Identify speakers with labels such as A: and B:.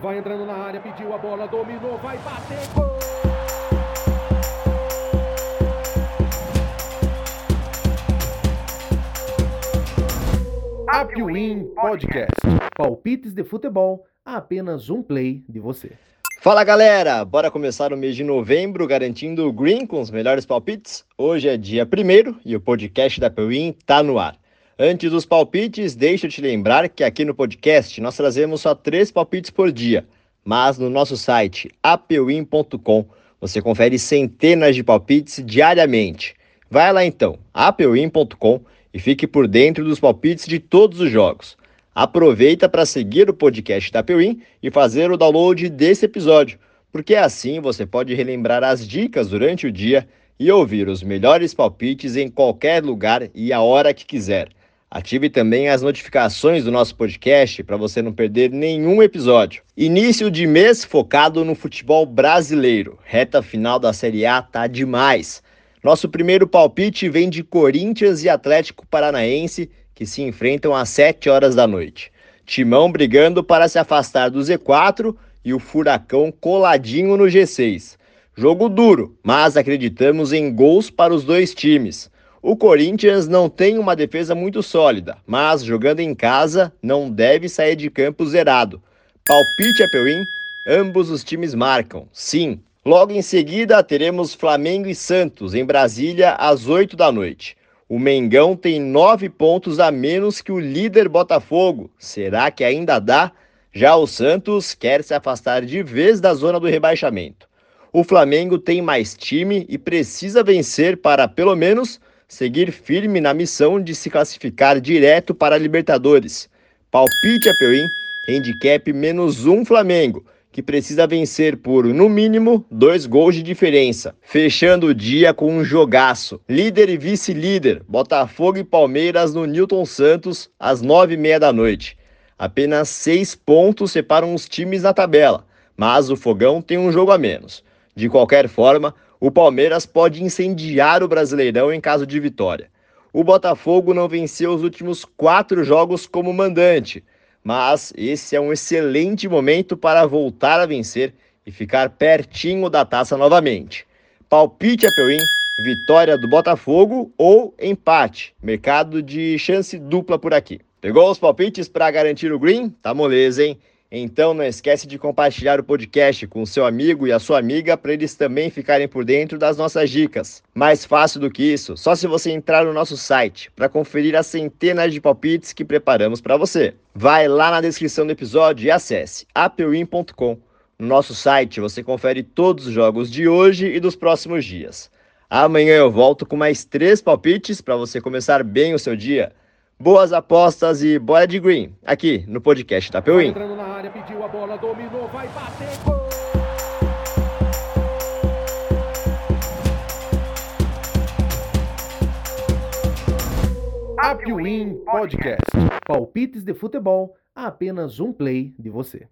A: Vai entrando na área, pediu a bola, dominou, vai bater, gol! Apwin Podcast. Palpites de futebol apenas um play de você.
B: Fala galera, bora começar o mês de novembro garantindo o Green com os melhores palpites. Hoje é dia 1 e o podcast da Apwin tá no ar. Antes dos palpites, deixa eu te lembrar que aqui no podcast nós trazemos só três palpites por dia, mas no nosso site apewin.com você confere centenas de palpites diariamente. Vai lá então, apewin.com e fique por dentro dos palpites de todos os jogos. Aproveita para seguir o podcast da Apewin e fazer o download desse episódio, porque assim você pode relembrar as dicas durante o dia e ouvir os melhores palpites em qualquer lugar e a hora que quiser. Ative também as notificações do nosso podcast para você não perder nenhum episódio. Início de mês focado no futebol brasileiro. Reta final da Série A tá demais. Nosso primeiro palpite vem de Corinthians e Atlético Paranaense, que se enfrentam às 7 horas da noite. Timão brigando para se afastar do Z4 e o Furacão coladinho no G6. Jogo duro, mas acreditamos em gols para os dois times. O Corinthians não tem uma defesa muito sólida, mas jogando em casa não deve sair de campo zerado. Palpite Apewin, ambos os times marcam, sim. Logo em seguida teremos Flamengo e Santos em Brasília às 8 da noite. O Mengão tem nove pontos a menos que o líder Botafogo. Será que ainda dá? Já o Santos quer se afastar de vez da zona do rebaixamento. O Flamengo tem mais time e precisa vencer para, pelo menos, seguir firme na missão de se classificar direto para a Libertadores. Palpite Apewin, handicap menos um Flamengo, que precisa vencer por, no mínimo, dois gols de diferença. Fechando o dia com um jogaço. Líder e vice-líder, Botafogo e Palmeiras no Newton Santos, às nove e meia da noite. Apenas seis pontos separam os times na tabela, mas o Fogão tem um jogo a menos. De qualquer forma, o Palmeiras pode incendiar o Brasileirão em caso de vitória. O Botafogo não venceu os últimos quatro jogos como mandante, mas esse é um excelente momento para voltar a vencer e ficar pertinho da taça novamente. Palpite Apewin, vitória do Botafogo ou empate, mercado de chance dupla por aqui. Pegou os palpites para garantir o green? Tá moleza, hein? Então não esquece de compartilhar o podcast com o seu amigo e a sua amiga para eles também ficarem por dentro das nossas dicas. Mais fácil do que isso, só se você entrar no nosso site para conferir as centenas de palpites que preparamos para você. Vai lá na descrição do episódio e acesse apewin.com. No nosso site você confere todos os jogos de hoje e dos próximos dias. Amanhã eu volto com mais três palpites para você começar bem o seu dia. Boas apostas e bora de green, aqui no podcast da Peuim.
A: Entrando na área, pediu a bola, dominou, vai bater, gol! Podcast. Palpites de futebol a apenas um play de você.